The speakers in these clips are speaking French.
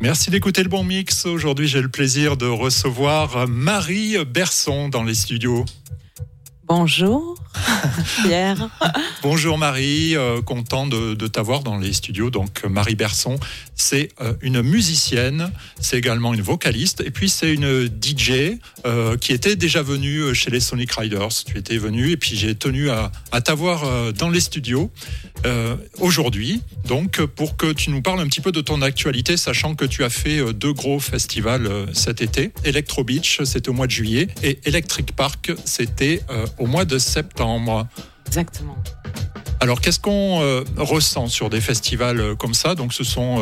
Merci d'écouter le bon mix. Aujourd'hui, j'ai le plaisir de recevoir Marie Berson dans les studios. Bonjour, Pierre. Bonjour Marie, euh, content de, t'avoir dans les studios. Donc Marie Berson, c'est euh, une musicienne, c'est également une vocaliste, et puis c'est une DJ euh, qui était déjà venue chez les Sonic Riders. Tu étais venue, et puis j'ai tenu à, à t'avoir dans les studios aujourd'hui, donc pour que tu nous parles un petit peu de ton actualité, sachant que tu as fait deux gros festivals cet été. Electro Beach, c'était au mois de juillet, et Electric Park, c'était au mois de septembre. septembre Exactement. Alors, qu'est-ce qu'on euh, ressent sur des festivals euh, comme ça? Donc, ce sont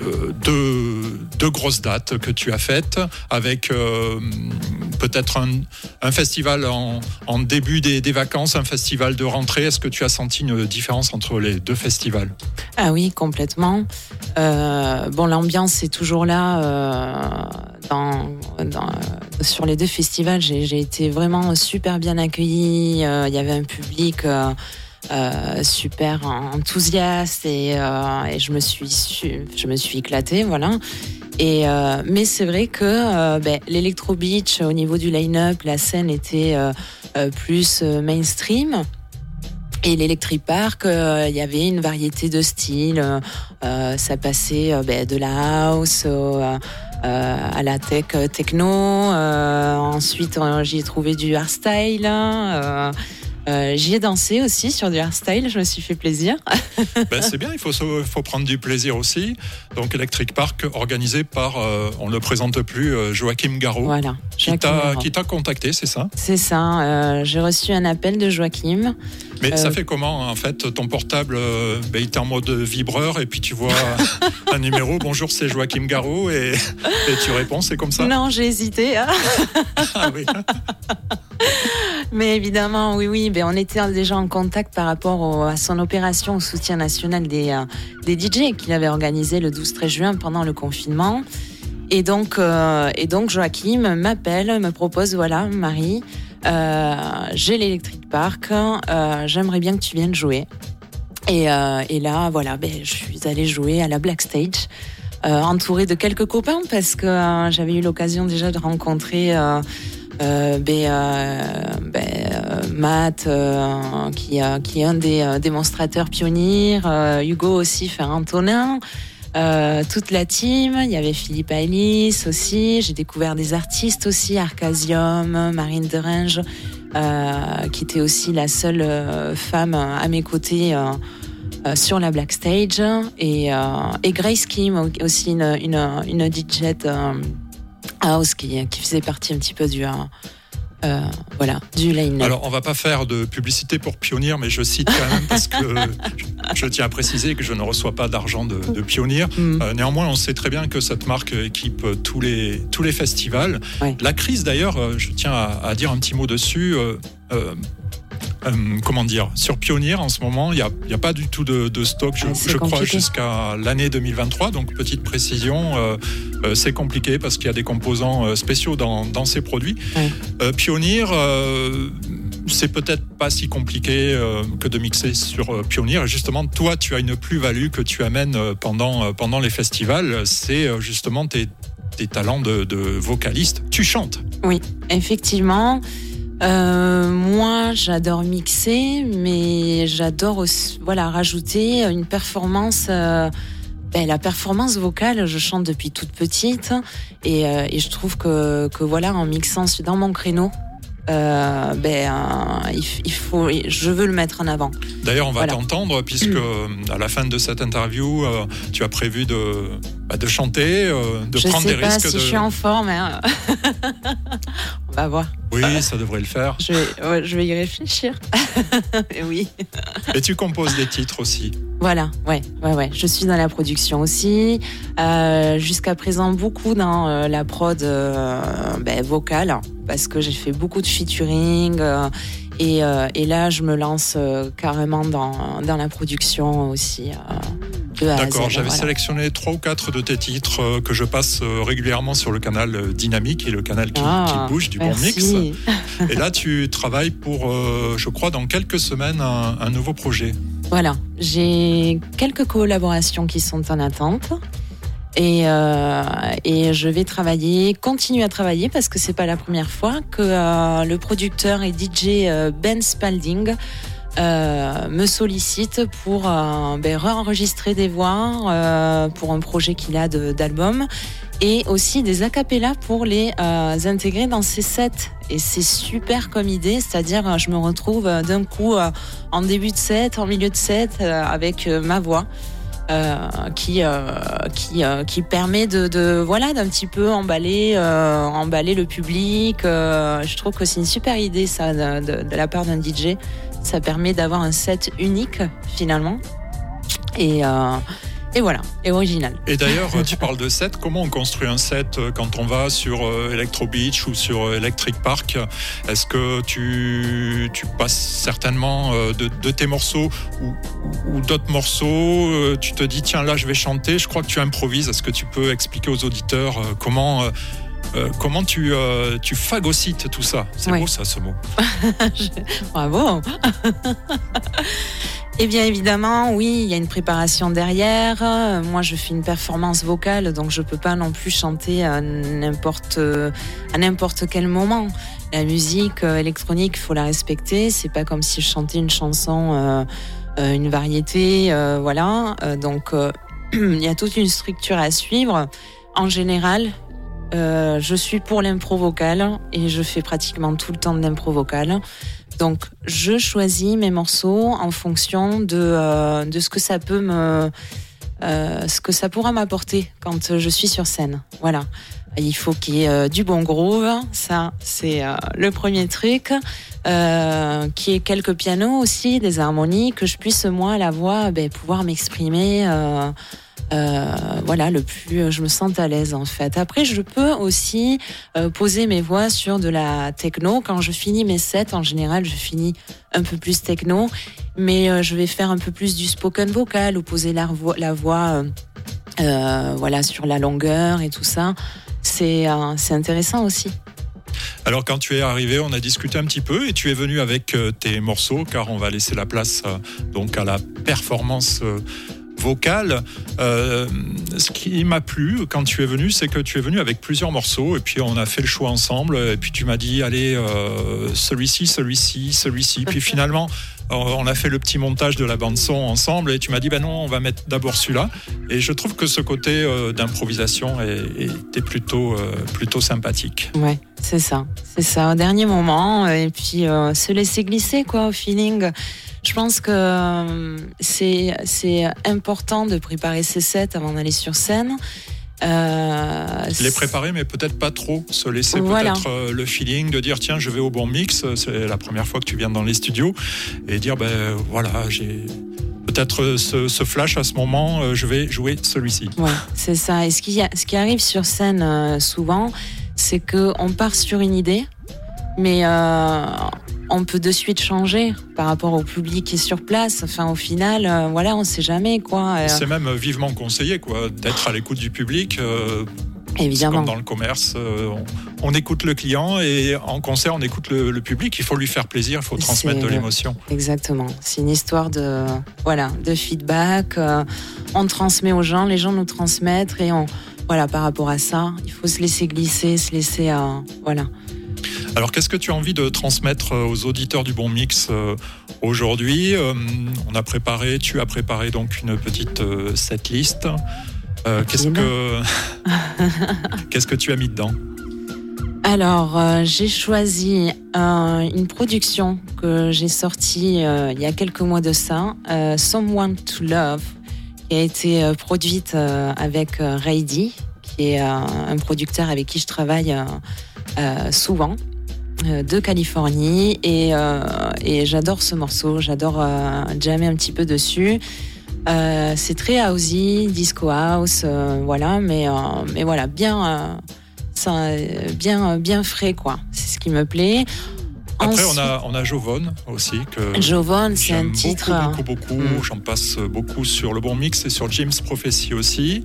euh, deux, grosses dates que tu as faites, avec peut-être un, festival en, début des, vacances, un festival de rentrée. Est-ce que tu as senti une différence entre les deux festivals? Ah oui, complètement. bon, l'ambiance est toujours là. Dans, sur les deux festivals, j'ai été vraiment super bien accueillie. Il y avait un public euh, super enthousiaste et, euh, et, je me suis je me suis éclatée voilà et euh, mais c'est vrai que ben, l'Electro Beach au niveau du line-up la scène était plus mainstream et l'Electric Park, il y avait une variété de styles. ça passait ben, de la house à la tech techno. ensuite, j'y ai trouvé du hardstyle. Euh, j'y ai dansé aussi sur du style, je me suis fait plaisir. ben, c'est bien, il faut, faut prendre du plaisir aussi. Donc Electric Park organisé par, euh, on ne le présente plus, euh, Joachim Garraud. Voilà. Qui t'a contacté, c'est ça? C'est ça, j'ai reçu un appel de Joachim. Mais ça fait comment en fait Ton portable, ben, il est en mode vibreur et puis tu vois un numéro, bonjour c'est Joachim Garraud et, et tu réponds, c'est comme ça? Non, j'ai hésité. Hein. ah oui mais évidemment, oui, oui. Ben, on était déjà en contact par rapport à son opération au soutien national des, euh, des DJ qu'il avait organisé le 12-13 juin pendant le confinement. Et donc, euh, et donc Joachim m'appelle, me propose, voilà, Marie, euh, j'ai l'Electric Park, j'aimerais bien que tu viennes jouer. Et, et là, voilà, ben, je suis allée jouer à la Black Stage. entourée de quelques copains parce que j'avais eu l'occasion déjà de rencontrer euh, ben, euh, ben, euh, Matt, qui, qui est un des démonstrateurs pionniers, Hugo aussi, fait Antonin. toute la team. Il y avait Philippe Alice aussi. J'ai découvert des artistes aussi, Arcasium, Marine Derange, euh, qui était aussi la seule femme à mes côtés sur la Black Stage. Et, et Grace Kim, aussi une, une, une DJ House qui, qui faisait partie un petit peu du. Euh, euh, voilà, du line Alors, on va pas faire de publicité pour Pionnier, mais je cite quand même parce que je, tiens à préciser que je ne reçois pas d'argent de, de Pionnier. Mm. Euh, néanmoins, on sait très bien que cette marque équipe tous les, tous les festivals. La crise, d'ailleurs, je tiens à, à, dire un petit mot dessus. Euh, comment dire, sur Pionnier en ce moment, il n'y a, a, pas du tout de, stock, je, ah, crois, jusqu'à l'année 2023. Donc, petite précision, euh, euh, c'est compliqué parce qu'il y a des composants spéciaux dans, dans ces produits. Pionnier, c'est peut-être pas si compliqué que de mixer sur Pionnier. Et justement, toi, tu as une plus-value que tu amènes pendant, pendant les festivals. C'est justement tes, tes talents de, de vocaliste. Tu chantes. Oui, effectivement. Euh, moi, j'adore mixer, mais j'adore aussi, voilà, rajouter une performance. Euh, ben, la performance vocale, je chante depuis toute petite et, euh, et je trouve que, que voilà, en mixant dans mon créneau, euh, ben, euh, il, faut, je veux le mettre en avant. D'ailleurs, on va t'entendre puisque à la fin de cette interview, euh, tu as prévu de, bah, de chanter, de prendre des risques. Je sais pas si je suis en forme. Hein. on va voir. Oui, ça devrait le faire. Je vais, je vais y réfléchir. oui. Et tu composes des titres aussi. Voilà, ouais, ouais, ouais. Je suis dans la production aussi. Jusqu'à présent, beaucoup dans la prod ben, vocale parce que j'ai fait beaucoup de featuring. Euh, et, euh, et, là, je me lance euh, carrément dans, dans, la production aussi. D'accord, j'avais sélectionné trois ou quatre de tes titres que je passe régulièrement sur le canal Dynamique et le canal qui, ah, bouge du bon mix. Et là, tu travailles pour, je crois, dans quelques semaines, un, un nouveau projet. Voilà, j'ai quelques collaborations qui sont en attente. Et, et je vais travailler, continuer à travailler parce que c'est pas la première fois que le producteur et DJ Ben Spalding euh, me sollicite pour euh, ben, enregistrer des voix euh, pour un projet qu'il a d'album et aussi des acapellas pour les euh, intégrer dans ses sets. Et c'est super comme idée, c'est-à-dire je me retrouve d'un coup en début de set, en milieu de set avec ma voix. Euh, qui qui qui permet de, de voilà d'un petit peu emballer emballer le public. je trouve que c'est une super idée ça de, de, de la part d'un DJ ça permet d'avoir un set unique finalement. Et, euh, et voilà, et original. Et d'ailleurs, tu parles de set. Comment on construit un set euh, quand on va sur euh, Electro Beach ou sur Electric Park? Est-ce que tu, tu, passes certainement de, de tes morceaux ou, ou d'autres morceaux Tu te dis, tiens, là, je vais chanter. Je crois que tu improvises. Est-ce que tu peux expliquer aux auditeurs comment euh, comment tu, euh, tu phagocytes tout ça? C'est beau ça, ce mot. Bravo Eh bien évidemment, oui, il y a une préparation derrière. Moi, je fais une performance vocale, donc je peux pas non plus chanter à n'importe à n'importe quel moment. La musique euh, électronique, il faut la respecter. C'est pas comme si je chantais une chanson, une variété, voilà. donc il y a toute une structure à suivre. En général, euh, je suis pour l'impro vocale et je fais pratiquement tout le temps de l'impro vocale. Donc, je choisis mes morceaux en fonction de, euh, de ce que ça peut me, euh, ce que ça pourra m'apporter quand je suis sur scène. Voilà. Il faut qu'il y ait du bon groove, ça c'est le premier truc. Euh, qu'il y ait quelques pianos aussi, des harmonies, que je puisse moi la voix ben, pouvoir m'exprimer. Euh, euh, voilà, le plus je me sens à l'aise en fait. Après, je peux aussi euh, poser mes voix sur de la techno. Quand je finis mes sets, en général, je finis un peu plus techno, mais euh, je vais faire un peu plus du spoken vocal ou poser la, voix, la voix voilà, sur la longueur et tout ça. C'est c'est intéressant aussi. Alors quand tu es arrivé, on a discuté un petit peu et tu es venu avec tes morceaux car on va laisser la place donc à la performance vocale. Euh, ce qui m'a plu quand tu es venu, c'est que tu es venu avec plusieurs morceaux et puis on a fait le choix ensemble. Et puis tu m'as dit, allez, euh, celui-ci, celui-ci, celui-ci. Puis finalement, on a fait le petit montage de la bande son ensemble et tu m'as dit, ben non, on va mettre d'abord celui-là. Et je trouve que ce côté euh, d'improvisation était plutôt, plutôt sympathique. Ouais, c'est ça, c'est ça. Au dernier moment et puis se laisser glisser quoi, au feeling. Je pense que euh, c'est important de préparer ses sets avant d'aller sur scène. Euh, les préparer, mais peut-être pas trop. Se laisser peut-être euh, le feeling de dire tiens, je vais au bon mix. C'est la première fois que tu viens dans les studios et dire ben voilà, j'ai peut-être ce, flash à ce moment, je vais jouer celui-ci. Ouais, c'est ça. Et ce qui, ce qui arrive sur scène souvent, c'est que on part sur une idée, mais on peut de suite changer par rapport au public qui est sur place. Enfin, au final, euh, voilà, on ne sait jamais quoi. Euh. C'est même vivement conseillé, quoi, d'être à l'écoute du public. Euh, Évidemment. Comme dans le commerce, on, écoute le client et en concert, on écoute le, public. Il faut lui faire plaisir, il faut transmettre de l'émotion. Exactement. C'est une histoire de, voilà, de feedback. on transmet aux gens, les gens nous transmettent et on, voilà, par rapport à ça, il faut se laisser glisser, se laisser, voilà. Alors, qu'est-ce que tu as envie de transmettre euh, aux auditeurs du Bon Mix euh, aujourd'hui euh, On a préparé, tu as préparé donc une petite setlist. qu'est-ce que qu'est-ce que tu as mis dedans? Alors, j'ai choisi une production que j'ai sortie il y a quelques mois de ça, Someone to Love, qui a été produite avec Reidy, qui est un producteur avec qui je travaille souvent. Euh, de Californie euh, et, j'adore ce morceau, j'adore euh, jammer un petit peu dessus. c'est très housey, disco house, voilà, mais, mais voilà, bien, ça, bien, bien frais, quoi. C'est ce qui me plaît. Après, on a, on a Jovon aussi. Que Jovon, c'est un titre. Beaucoup, beaucoup, beaucoup. Mm. J'en passe beaucoup sur le bon mix et sur James Prophecy aussi.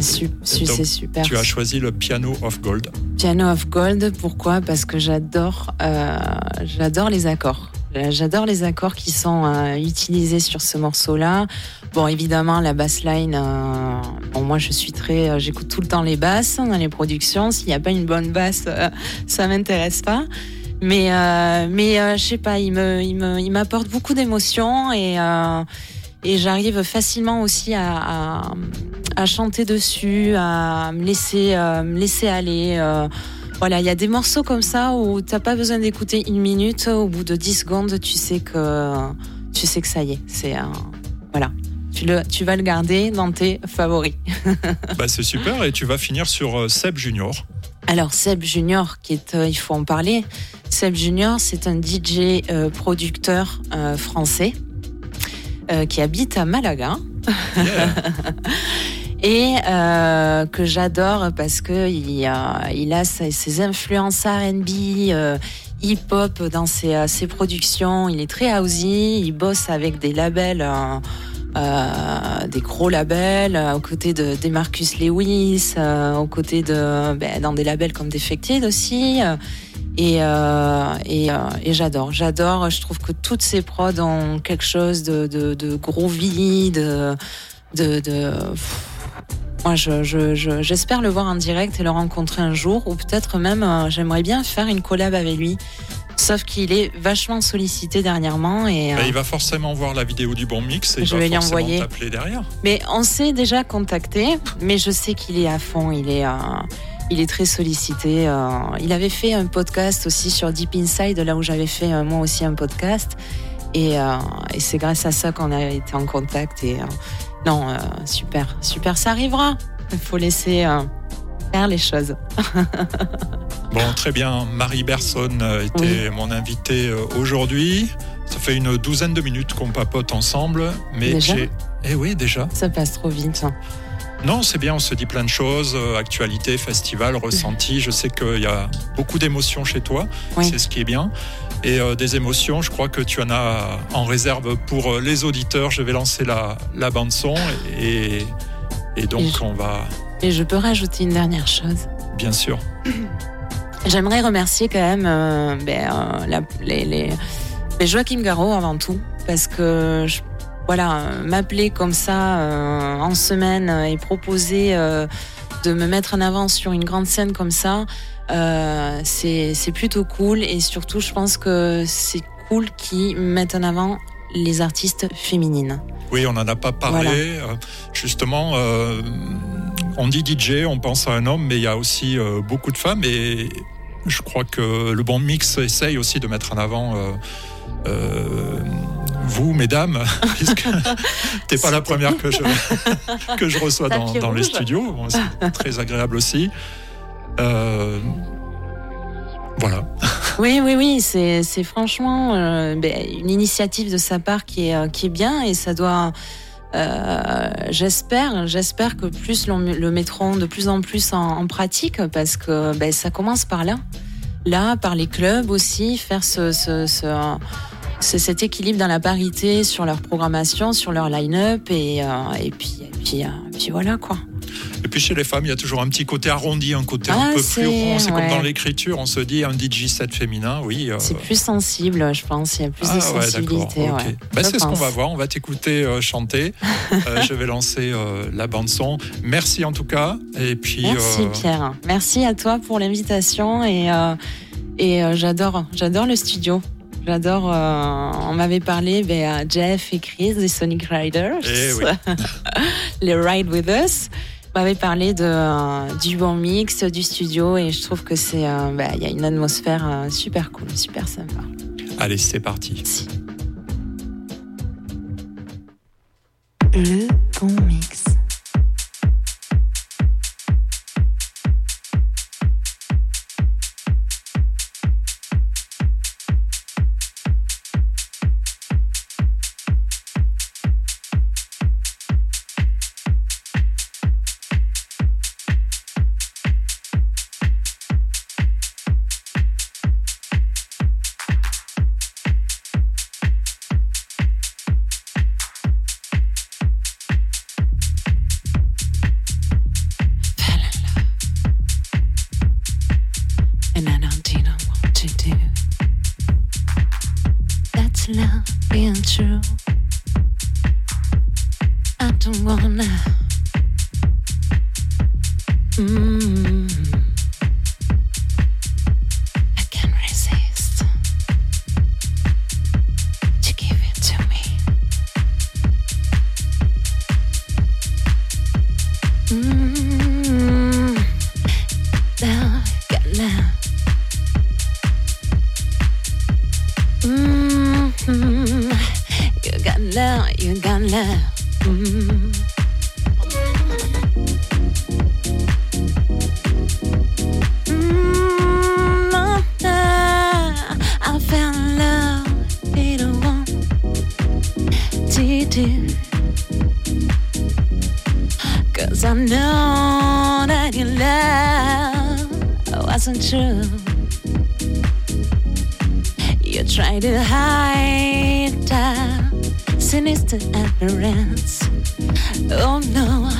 C'est super. Tu as choisi le Piano of Gold. Piano of Gold, pourquoi? Parce que j'adore, euh, j'adore les accords. J'adore les accords qui sont euh, utilisés sur ce morceau-là. Bon, évidemment, la bassline, euh, moi, je suis très, j'écoute tout le temps les basses dans les productions. S'il n'y a pas une bonne basse, ça m'intéresse pas. Mais, mais je sais pas, il me, il me, il m'apporte beaucoup d'émotions et et j'arrive facilement aussi à, à, à, chanter dessus, à me laisser, me laisser aller. Voilà, il y a des morceaux comme ça où t'as pas besoin d'écouter une minute. Au bout de 10 secondes, tu sais que tu sais que ça y est. C'est voilà. Tu, le, tu vas le garder dans tes favoris. bah, c'est super et tu vas finir sur euh, Seb Junior. Alors Seb Junior, qui est, euh, il faut en parler. Seb Junior, c'est un DJ euh, producteur français qui habite à Malaga. et euh, que j'adore parce que il, a, il a ses, influences R&B, euh, hip-hop dans ses, euh, ses, productions. Il est très housey, il bosse avec des labels. Euh, des gros labels, aux côtés de des Marcus Lewis, aux côtés de ben, dans des labels comme Defected aussi. Et, et, et j'adore, j'adore. Je trouve que toutes ces prods ont quelque chose de, de, de groovy, de, de, de moi, j'espère je, le voir en direct et le rencontrer un jour, ou peut-être même, euh, j'aimerais bien faire une collab avec lui. Sauf qu'il est vachement sollicité dernièrement et bah, il va forcément voir la vidéo du bon mix et je il va vais forcément t'appeler derrière. Mais on s'est déjà contacté, mais je sais qu'il est à fond, il est, euh, il est très sollicité. Euh, il avait fait un podcast aussi sur Deep Inside, là où j'avais fait moi aussi un podcast, et, et c'est grâce à ça qu'on a été en contact et non, euh, super, super, ça arrivera. Il faut laisser euh, faire les choses. bon, très bien. Marie Berson euh, était mon invitée aujourd'hui. Ça fait une douzaine de minutes qu'on papote ensemble, mais j'ai. Eh oui, déjà. Ça passe trop vite. Non, c'est bien, on se dit plein de choses, actualité, festival, ressenti. Je sais qu'il y a beaucoup d'émotions chez toi, c'est ce qui est bien et euh, des émotions. Je crois que tu en as en réserve pour euh, les auditeurs. Je vais lancer la, la bande son et, et donc on va. Et je peux rajouter une dernière chose. Bien sûr. J'aimerais remercier quand même euh, ben, la, les, les, les, Joachim Garraud avant tout parce que je, voilà m'appeler comme ça en semaine et proposer de me mettre en avant sur une grande scène comme ça. Euh, c'est plutôt cool et surtout je pense que c'est cool qu'ils mettent en avant les artistes féminines. Oui, on n'en a pas parlé. Euh, justement, euh, on dit DJ, on pense à un homme, mais il y a aussi beaucoup de femmes et je crois que le bon mix essaye aussi de mettre en avant vous, mesdames, puisque t'es pas la première que je, que je reçois dans, dans les studios. c'est très agréable aussi. Euh, voilà. Oui, oui, oui, c'est franchement euh, ben, une initiative de sa part qui est, euh, qui est bien et ça doit. j'espère, j'espère que plus le mettront de plus en plus en, pratique parce que ben, ça commence par là, là, par les clubs aussi, faire ce, cet équilibre dans la parité sur leur programmation, sur leur line-up et, et puis, et puis voilà quoi. Et puis chez les femmes, il y a toujours un petit côté arrondi, un côté un ah, peu plus rond. C'est comme dans l'écriture, on se dit un DJ set féminin, oui. Euh. C'est plus sensible, je pense. Il y a plus de ah, sensibilité. Bah, c'est ce qu'on va voir. On va t'écouter euh, chanter. Euh, je vais lancer la bande son. Merci en tout cas. Et puis. Merci Pierre. Merci à toi pour l'invitation et et j'adore j'adore le studio. J'adore. on m'avait parlé ben, à Jeff et Chris des Sonic Riders. Eh oui. les Ride with Us m'avait parlé de, euh, du bon mix, du studio, et je trouve que c'est, euh, bah, il y a une atmosphère euh, super cool, super sympa. Allez, c'est parti. Le bon mix. don't wanna. Mm. Wasn't true. You try to hide the sinister appearance. Oh no,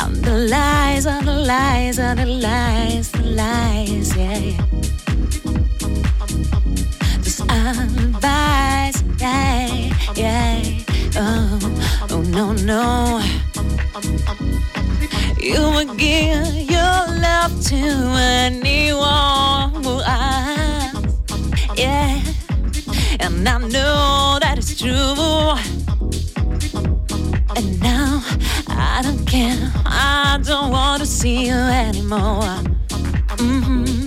and the lies are the lies are the lies, the lies, yeah. yeah. Just yeah, yeah. Oh, oh no, no. You would give your love to anyone who asks, yeah. And I know that it's true. And now I don't care, I don't want to see you anymore. Mhm.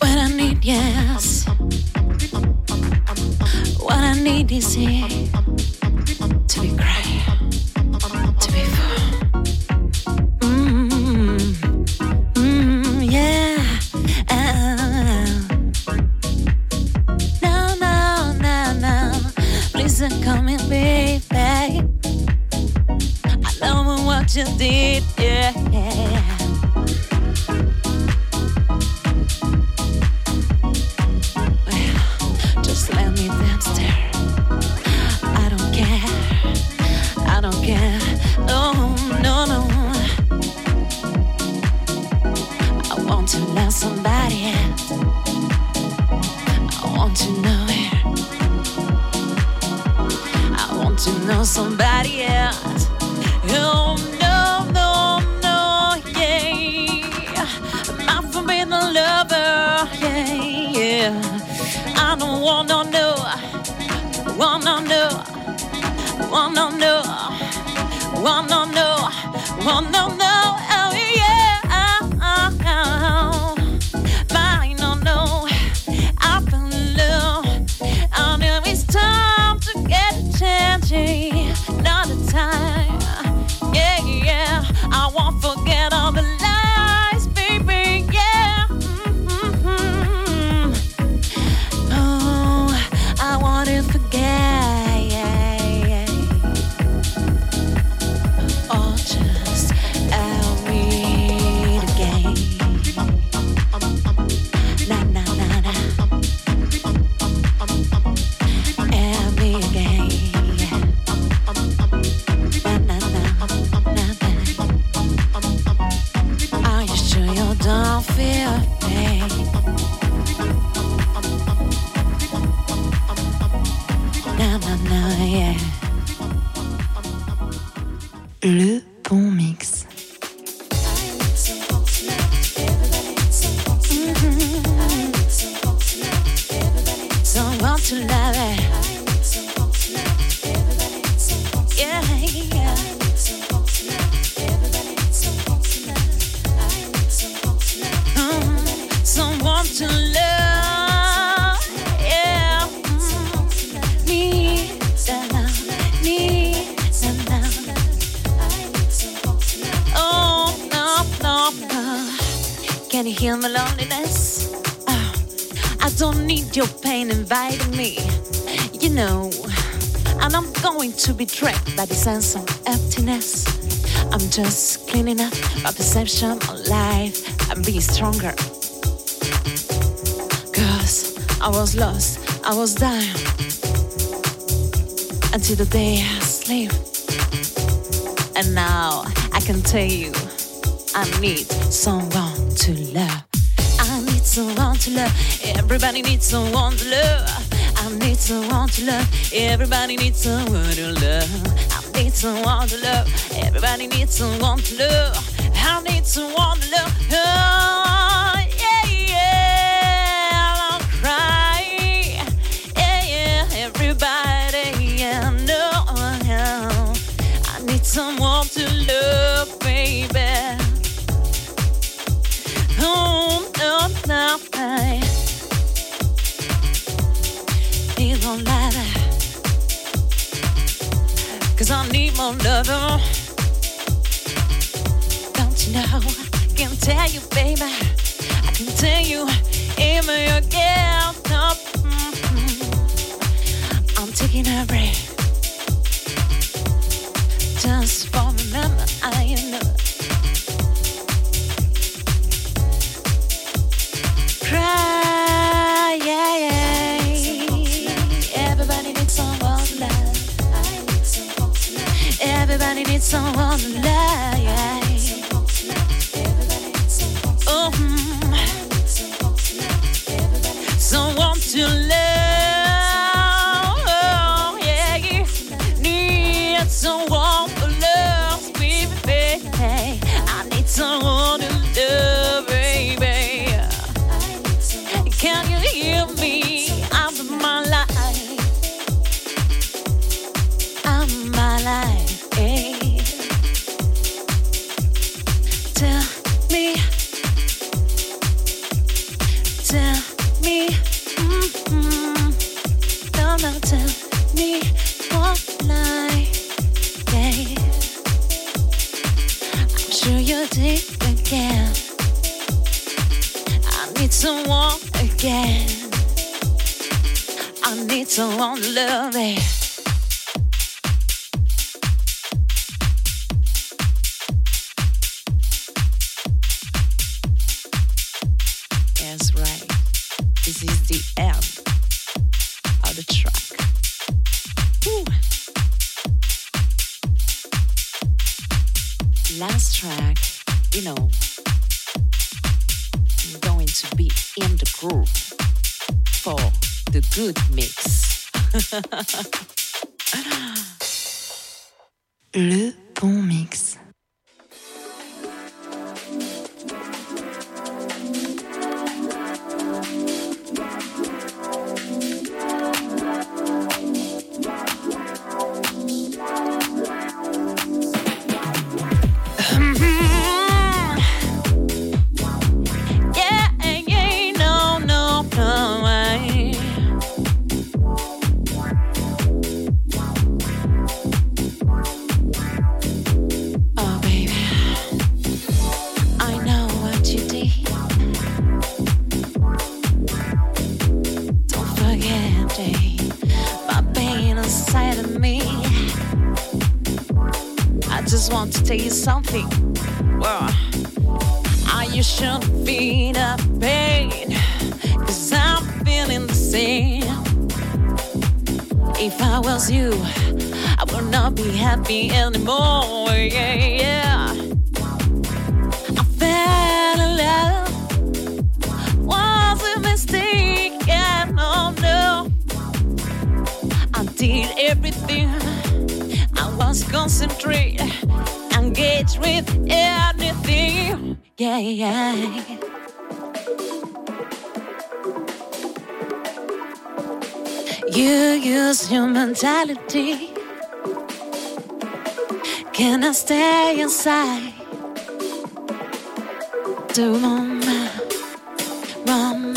What I need, yes. What I need is here to know somebody else. Oh, no, no, no, yeah. My forbidden lover, yeah, yeah. I don't wanna know, wanna know, wanna know, wanna know, wanna know, Can my loneliness? Oh, I don't need your pain inviting me. You know, and I'm going to be trapped by the sense of emptiness. I'm just cleaning up my perception of life and being stronger. Cause I was lost, I was dying until the day I sleep. And now I can tell you, I need someone to love. I need someone to love. Everybody needs someone to love. I need someone to love. Everybody needs someone to love. I need someone to love. Everybody needs someone to love. I need someone to love. Oh, guilt. Mm-hmm. I'm taking a break. Just for remember, I know. Cry, yeah, yeah. Everybody needs someone's love. Everybody needs someone someone again. I need someone to love me. Good mix. Le bon mix. You shouldn't feel the pain. Cause I'm feeling the same. If I was you, I would not be happy anymore. Yeah, yeah. I fell in love. Was a mistake. Yeah, no, no. I did everything. I was concentrate, engaged with anything. Yeah, yeah. You use your mentality. Can I stay inside? The woman, woman,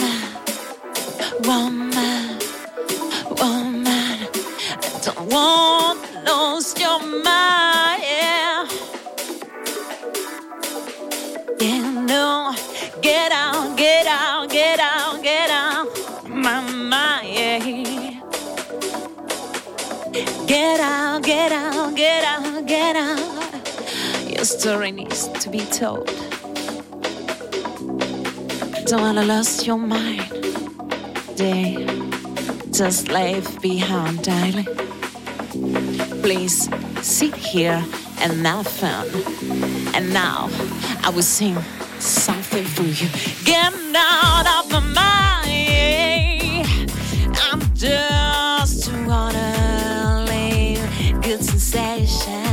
woman, woman. I don't want to lose your mind. Get out, get out, get out, get out. Your story needs to be told. Don't wanna lose your mind. Day just leave behind, darling. Please sit here and have fun. And now I will sing something for you. Get out good sensation,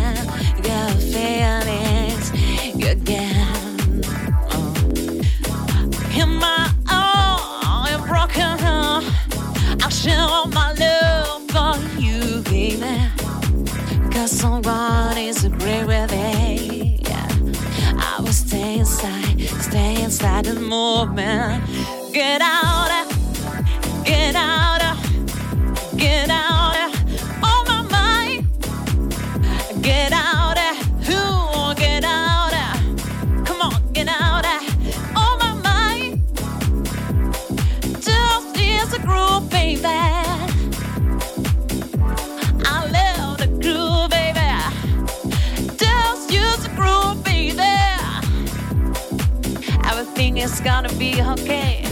gonna be okay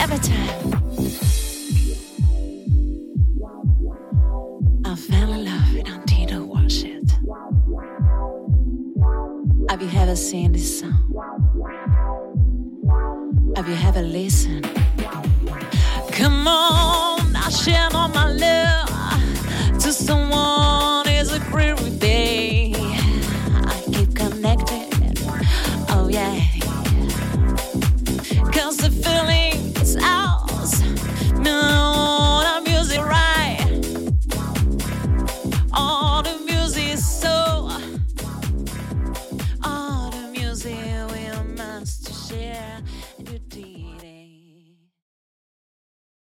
every time. I fell in love and I didn't watch it. Have you ever seen this song? Have you ever listened? Come on, I share all my love to someone